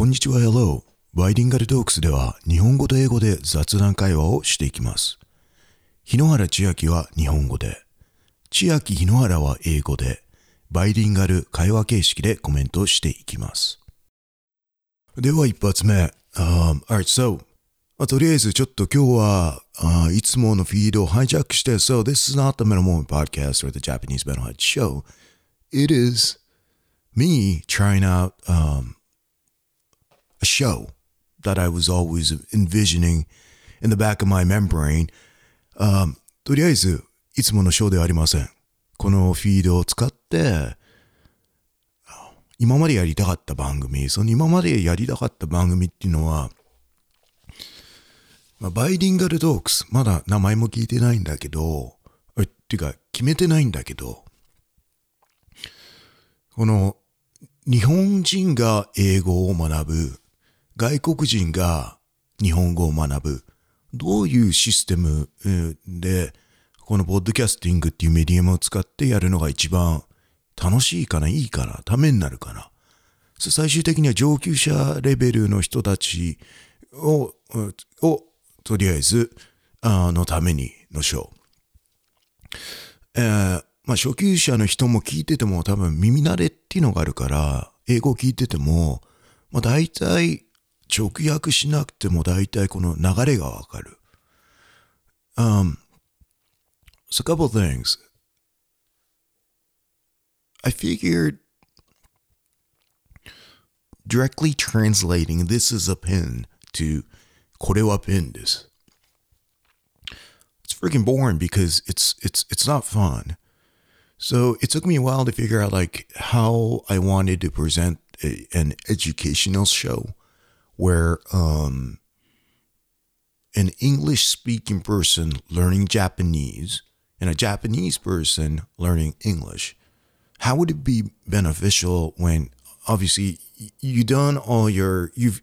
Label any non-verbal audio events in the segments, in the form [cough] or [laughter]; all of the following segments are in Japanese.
こんにちは、Hello。バイリンガルトークスでは日本語と英語で雑談会話をしていきます。日野原千秋は日本語で、千秋日野原は英語で、バイリンガル会話形式でコメントしていきます。では一発目。Um, alright, so, あとりあえずちょっと今日は、あーいつものフィードをハイジャックして、So this is not the Metal Moment Podcast or the Japanese Mental Health Show. It is me trying out um, a show that I was always envisioning in the back of my membrane. Um, とりあえず、いつものショーではありません。このフィードを使って、今までやりたかった番組、その今までやりたかった番組っていうのは、まあ、バイリンガルトークス、まだ名前も聞いてないんだけど、っていうか、決めてないんだけど、この、日本人が英語を学ぶ、外国人が日本語を学ぶ、どういうシステムで、このポッドキャスティングっていうメディアムを使ってやるのが一番楽しいかな、いいかな、ためになるかな。最終的には上級者レベルの人たちを、を、とりあえず、あのためにのショー。えーまあ初級者の人も聞いてても多分耳慣れっていうのがあるから、英語を聞いてても、まあ大体直訳しなくても大体この流れがわかる。Um, so a couple things. I figured directly translating this is a pen to これはペンです。It's freaking boring because it's it's it's not fun. So it took me a while to figure out like how I wanted to present a, an educational show where um an English speaking person learning Japanese and a Japanese person learning English. How would it be beneficial when obviously y- you done all your you've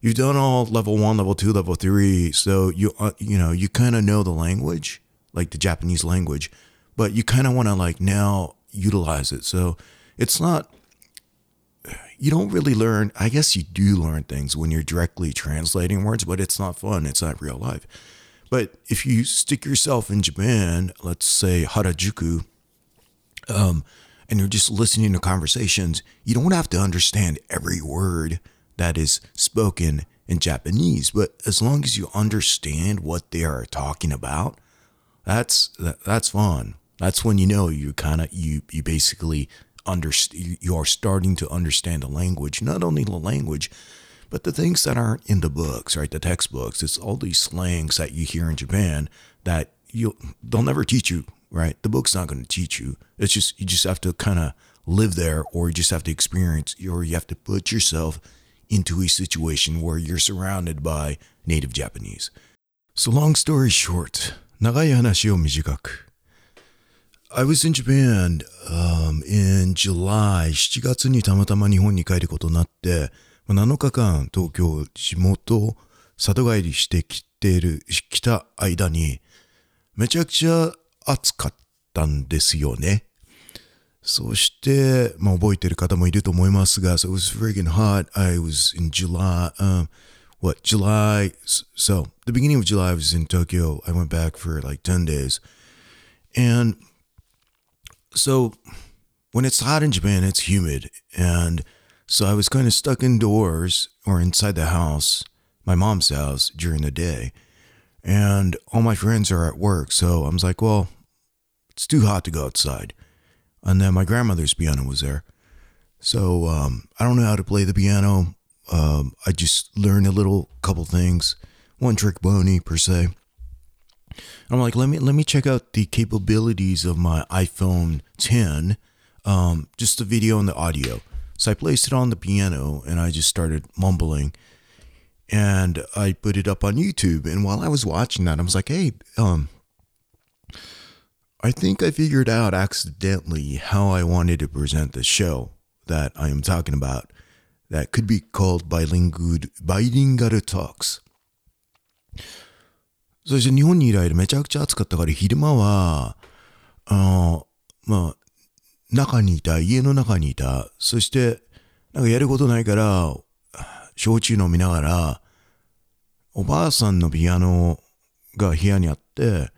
you've done all level 1, level 2, level 3 so you uh, you know you kind of know the language like the Japanese language but you kind of want to like now utilize it. So it's not you don't really learn i guess you do learn things when you're directly translating words but it's not fun it's not real life. But if you stick yourself in japan let's say harajuku um, and you're just listening to conversations you don't have to understand every word that is spoken in japanese but as long as you understand what they are talking about that's that, that's fun. That's when you know you kind of you you basically understand you are starting to understand the language not only the language but the things that aren't in the books right the textbooks it's all these slangs that you hear in japan that you they'll never teach you right the book's not going to teach you it's just you just have to kind of live there or you just have to experience or you have to put yourself into a situation where you're surrounded by native japanese so long story short 長い話を短く I was in Japan um, in July 7月にたまたま日本に帰ることになって7日間東京地元里帰りしてきてる来た間にめちゃくちゃ暑かったんですよね。そして、まあ、覚えてる方もいると思いますが、so it was freaking hot. I was in July, um, what, July, so the beginning of July I was in Tokyo. I went back for like 10 days. And so when it's hot in Japan, it's humid. And so I was kind of stuck indoors or inside the house, my mom's house during the day. And all my friends are at work. So I was like, well, it's too hot to go outside. And then my grandmother's piano was there. So um, I don't know how to play the piano. Um, I just learned a little couple things, one trick pony per se. I'm like, let me let me check out the capabilities of my iPhone 10, um, just the video and the audio. So I placed it on the piano and I just started mumbling, and I put it up on YouTube. And while I was watching that, I was like, hey, um, I think I figured out accidentally how I wanted to present the show that I am talking about. That could be called bilingual bilingual talks. そして日本にいる間めちゃくちゃ暑かったから昼間は、あの、まあ、中にいた、家の中にいた。そして、なんかやることないから、焼酎飲みながら、おばあさんのピアノが部屋にあって、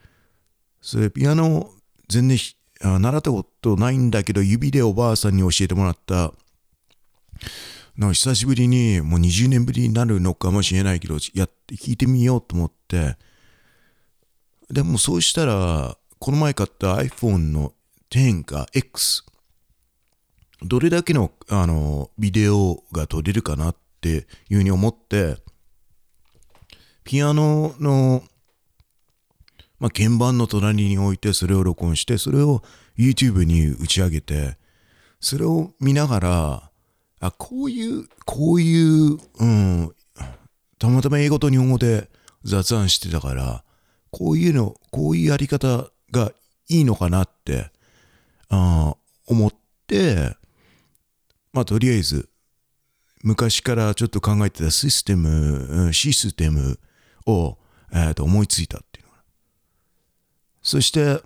それピアノ全然習ったことないんだけど、指でおばあさんに教えてもらったの久しぶりに、もう20年ぶりになるのかもしれないけど、やって聞いてみようと思って、でもそうしたら、この前買った iPhone の10か X、どれだけのあのビデオが撮れるかなっていうふうに思って、ピアノの、まあ、鍵盤の隣に置いて、それを録音して、それを YouTube に打ち上げて、それを見ながら、あ、こういう、こういう、うん、たまたま英語と日本語で雑談してたから、こういうの、こういうやり方がいいのかなって、あ思って、まあとりあえず、昔からちょっと考えてたシステム、システムを、えー、と思いついたっていうのそして、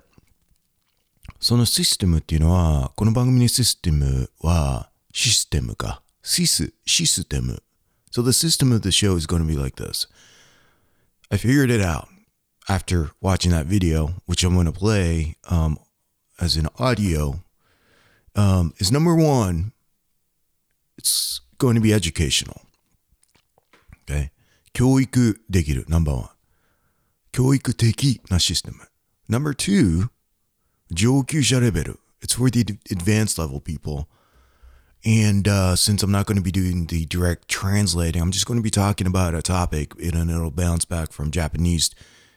そのシステムっていうのは、この番組のシステムは、システムか。シス、システム。So the system of the show is going to be like this. I figured it out after watching that video, which I'm going to play um, as an audio. Um, is number one, it's going to be educational. Okay. 教育できる、ナンバーワン。教育的なシステム。Number two, 上級者レベル。It's for the advanced level people. And uh, since I'm not going to be doing the direct translating, I'm just going to be talking about a topic and then it'll bounce back from Japanese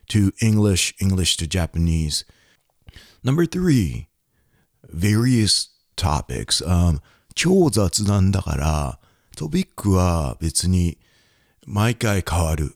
to English, English to Japanese. Number three, various topics. Um, 超雑談だから、トピックは別に毎回変わる。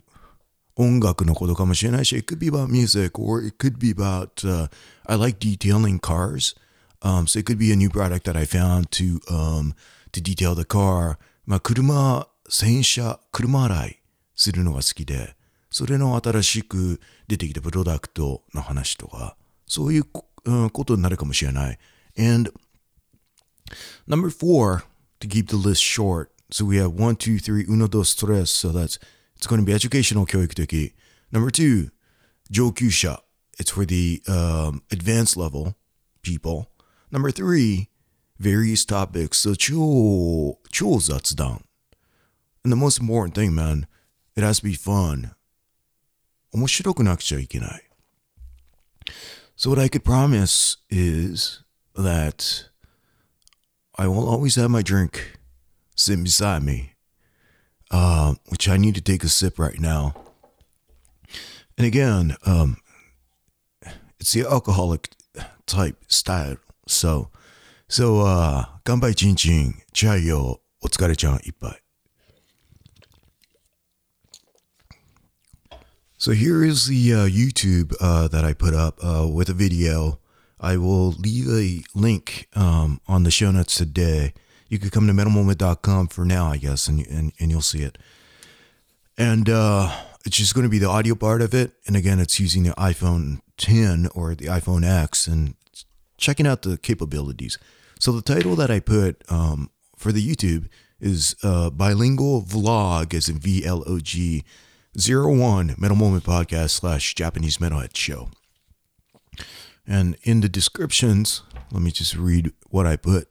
音楽のことかもしれないし、it could be about music or it could be about, uh, I like detailing cars. Um, so it could be a new product that I found to, um, to detail the car. まあ、車、洗車、車洗いするのが好きで、それの新しく出てきたプロダクトの話とか、そういう、うん、ことになるかもしれない。And number four, to keep the list short, so we have one, two, three, uno, dos, tres, so that's, it's going to be educational 教育的。Number two, 上級者. It's for the um, advanced level people. Number three, various topics. So 超、超雑談. And the most important thing, man, it has to be fun. 面白くなくちゃいけない. So what I could promise is that I will always have my drink sitting beside me, uh, which I need to take a sip right now. And again, um, it's the alcoholic type style So, so, uh, 乾杯チンチン、チャイよ、お疲れちゃんいっ So here is the uh, YouTube uh, that I put up uh, with a video. I will leave a link um, on the show notes today. You could come to metalmoment.com for now, I guess, and, and, and you'll see it. And uh, it's just going to be the audio part of it. And again, it's using the iPhone 10 or the iPhone X. And checking out the capabilities. So the title that I put um, for the YouTube is uh, bilingual vlog as in V L O G 01 Metal Moment Podcast slash Japanese Metalhead Show. And in the descriptions, let me just read what I put.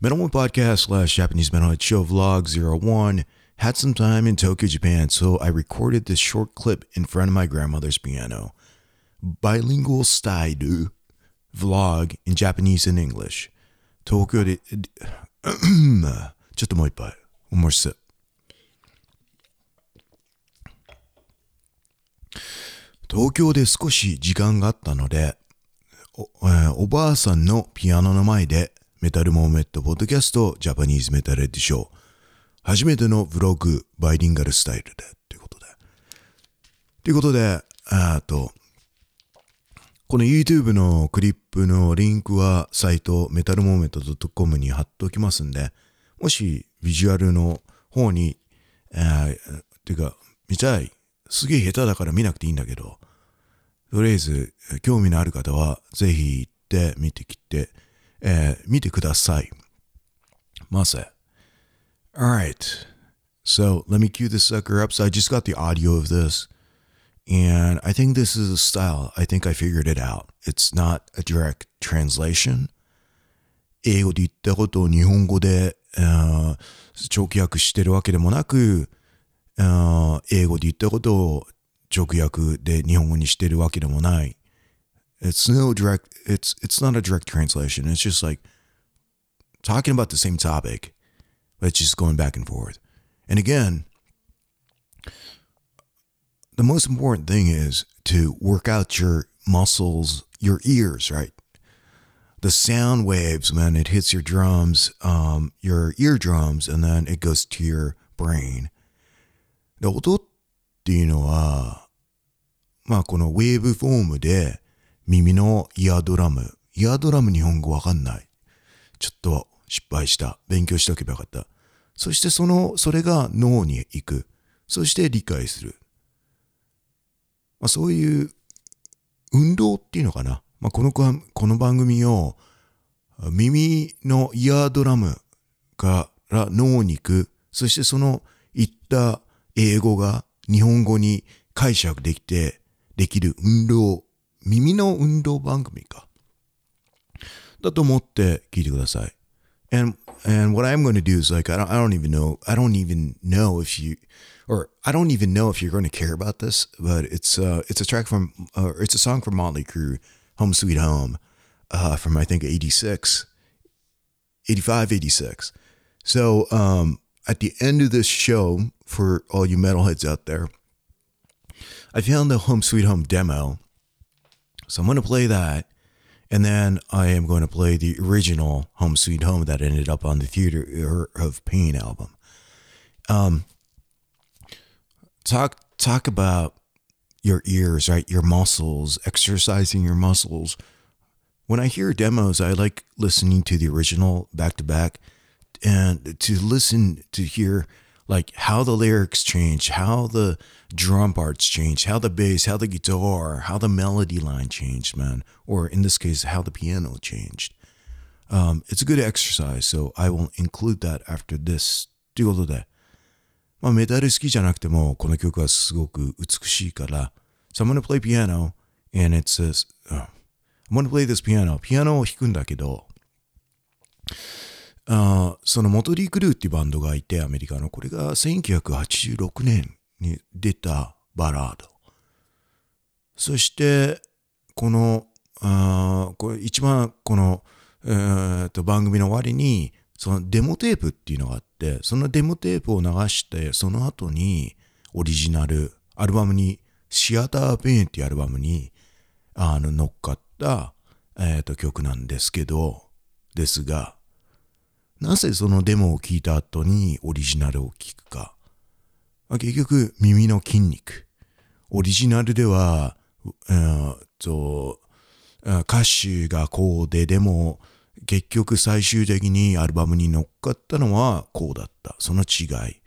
Metal Moment Podcast slash Japanese Metalhead Show Vlog 01 had some time in Tokyo, Japan, so I recorded this short clip in front of my grandmother's piano. Bilingual style vlog in Japanese and English. Tokyo de. [clears throat] just a more bite. One more sip. 東京で少し時間があったのでお,、えー、おばあさんのピアノの前で Metal Moment Podcast Japanese Metal Edition 初めてのブログ bilingual style でということでということで、あと、この YouTube のクリップのリンクはサイトメタルモーメント .com に貼っておきますんで、もしビジュアルの方に、えー、ていうか、見たい。すげえ下手だから見なくていいんだけど、とりあえず興味のある方はぜひ行って見てきて、えー、見てください。ませ。All right. So let me cue this sucker up. So I just got the audio of this. And I think this is a style. I think I figured it out. It's not a direct translation. 英語で言ったことを日本語で、直訳してるわけでもなく、英語で言ったことを直訳で日本語にしてるわけでもない。It's no direct, it's, it's not a direct translation. It's just like talking about the same topic, but it's just going back and forth. And again, the most important thing is to work out your muscles, your ears, right? The sound waves when it hits your drums, um, your eardrums, and then it goes to your brain. で音っていうのは、まあこのウェーブフォームで耳のイヤードラム。イヤードラム日本語わかんない。ちょっと失敗した。勉強しておけばよかった。そしてその、それが脳に行く。そして理解する。まあ、そういう運動っていうのかな。まあ、このこの番組を耳のイヤードラムから脳に行く。そしてその言った英語が日本語に解釈できて、できる運動、耳の運動番組か。だと思って聞いてください。And and what I'm going to do is like I don't I don't even know I don't even know if you or I don't even know if you're going to care about this, but it's uh it's a track from uh, it's a song from Motley Crue, Home Sweet Home, uh from I think 86 85 86. So um at the end of this show for all you metalheads out there, I found the Home Sweet Home demo. So I'm going to play that and then I am going to play the original Home Sweet Home that ended up on the Theater of Pain album. Um, talk talk about your ears, right? Your muscles, exercising your muscles. When I hear demos, I like listening to the original back to back and to listen to hear like how the lyrics change, how the drum parts change, how the bass, how the guitar, how the melody line changed, man, or in this case, how the piano changed. Um, it's a good exercise, so I will include that after this. ということで、まあ、メタル好きじゃなくても、この曲はすごく美しいから、So I'm gonna play piano, and it says, uh, I'm gonna play this piano. ピアノを弾くんだけど、 そのモトリー・クルーっていうバンドがいて、アメリカの。これが1986年に出たバラード。そして、この、あこれ一番この、えー、と番組の終わりに、そのデモテープっていうのがあって、そのデモテープを流して、その後にオリジナル、アルバムに、シアターペインっていうアルバムに、あの、乗っかった、えっ、と、曲なんですけど、ですが、なぜそのデモを聞いた後にオリジナルを聞くか。結局、耳の筋肉。オリジナルでは、と歌詞がこうで、でも結局最終的にアルバムに乗っかったのはこうだった。その違い。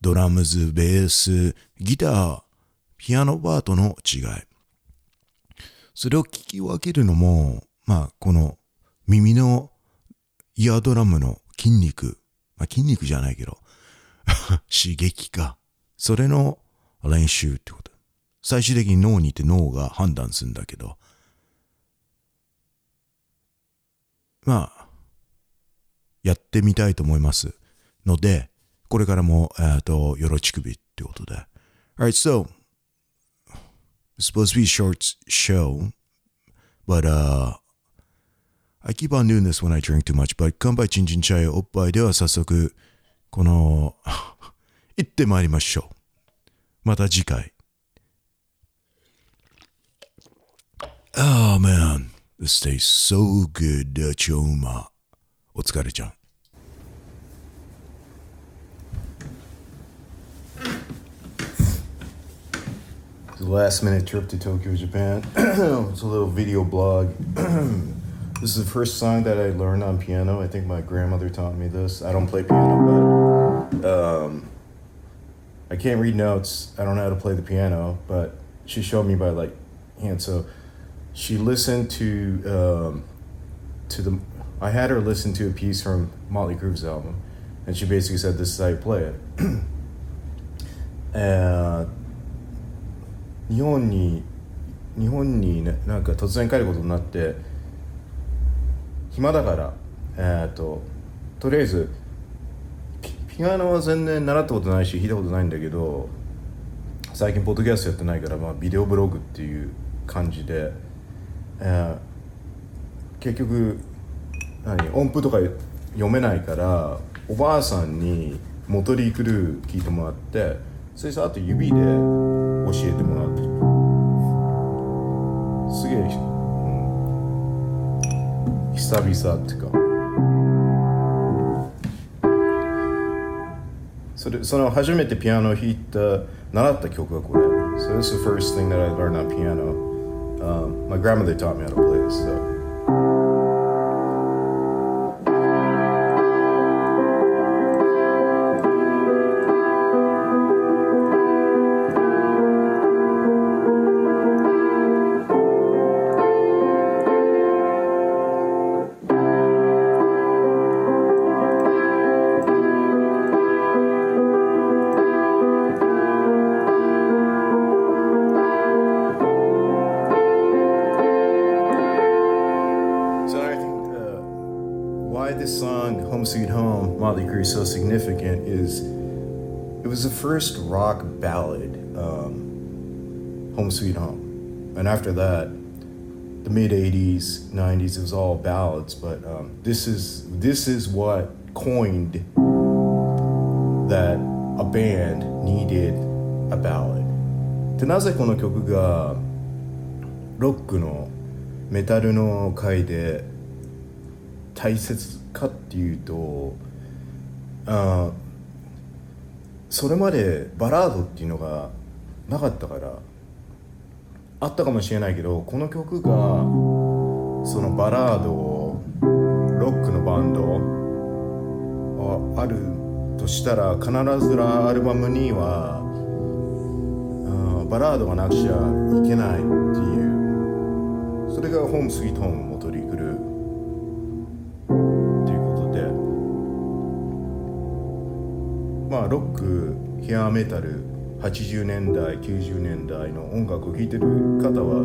ドラムズ、ベース、ギター、ピアノパートの違い。それを聞き分けるのも、まあ、この耳のイヤードラムの筋肉、まあ、筋肉じゃないけど、[laughs] 刺激か。それの練習ってこと。最終的に脳にいて脳が判断するんだけど、まあ、やってみたいと思います。ので、これからも、えっ、と、よろちくびってことで。Alright, so, it's supposed to be a short show, but, uh, I keep on doing this when I drink too much, but 乾杯チンチンチャイおっぱいでは早速、この、行ってまいりましょう。また次回。Oh [laughs] man, this tastes so good, 超うま。お疲れちゃん。The last minute trip to Tokyo, Japan. [clears throat] it's a little video blog. [clears throat] This is the first song that I learned on piano. I think my grandmother taught me this. I don't play piano, but um, I can't read notes. I don't know how to play the piano, but she showed me by like hand. So she listened to um, to the. I had her listen to a piece from Motley Crue's album, and she basically said, "This is how you play it." [clears throat] and 日本に日本に、ね、なんか突然帰ることになって 暇だから。えっ、ととりあえずピアノは全然習ったことないし弾いたことないんだけど最近ポッドキャストやってないから、まあ、ビデオブログっていう感じで、えー、結局何音符とか読めないからおばあさんにモトリークルー聞いてもらってそれさあと指で教えてもらって。すげえ、久々っていうかそれその初めてピアノを弾いた習った曲がこれ So this is the first thing that I learned on piano um, My grandmother taught me how to play this so so significant is it was the first rock ballad, um, Home Sweet Home. And after that, the mid 80s, 90s, it was all ballads, but um, this is this is what coined that a band needed a ballad. でなぜこの曲がロックのメタルの回で大切 かっていうとあそれまでバラードっていうのがなかったからあったかもしれないけどこの曲がそのバラードをロックのバンドあるとしたら必ずアルバムにはバラードがなくちゃいけないっていう。それが「ホームスイートホーム」あロックヘアメタル80年代90年代の音楽を聴いてる方は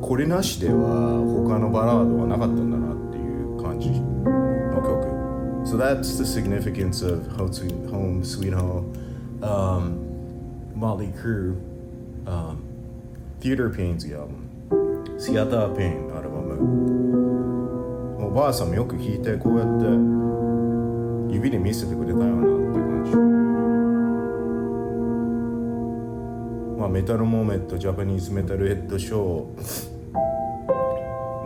これなしでは他のバラードはなかったんだなっていう感じの曲。So that's the significance of Home Sweet Home um, Motley Crue um, Theater Pains アルバムシアターペインアルバムおばあさんもよく聴いてこうやって指で見せてくれたよなっていう感じ。まあメタルモーメントジャパニーズメタルヘッドショー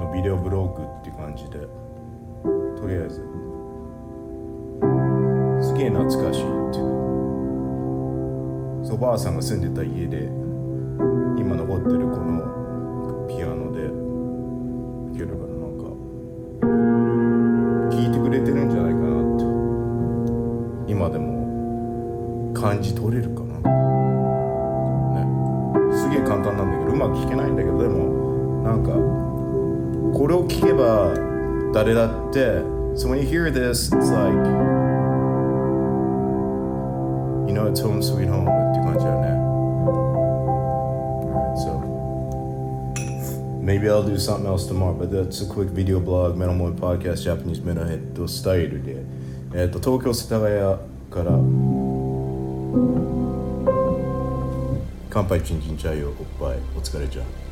のビデオブログっていう感じでとりあえず。すげえ懐かしいっていう。おばあさんが住んでた家で今残ってるこの感じ取れるかな、ね、すげえ簡単なんだけどうまく弾けないんだけどでもなんかこれを聞けば誰だって So when you hear this it's like you know it's home sweet home っていう感じだよね so maybe I'll do something else tomorrow but that's a quick video blog Metal Mode Podcast Japanese Metalhead スタイルでえーと、東京世田谷から乾杯チンチンチャイをおっぱいお疲れちゃん。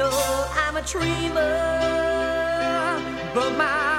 Know I'm a dreamer, but my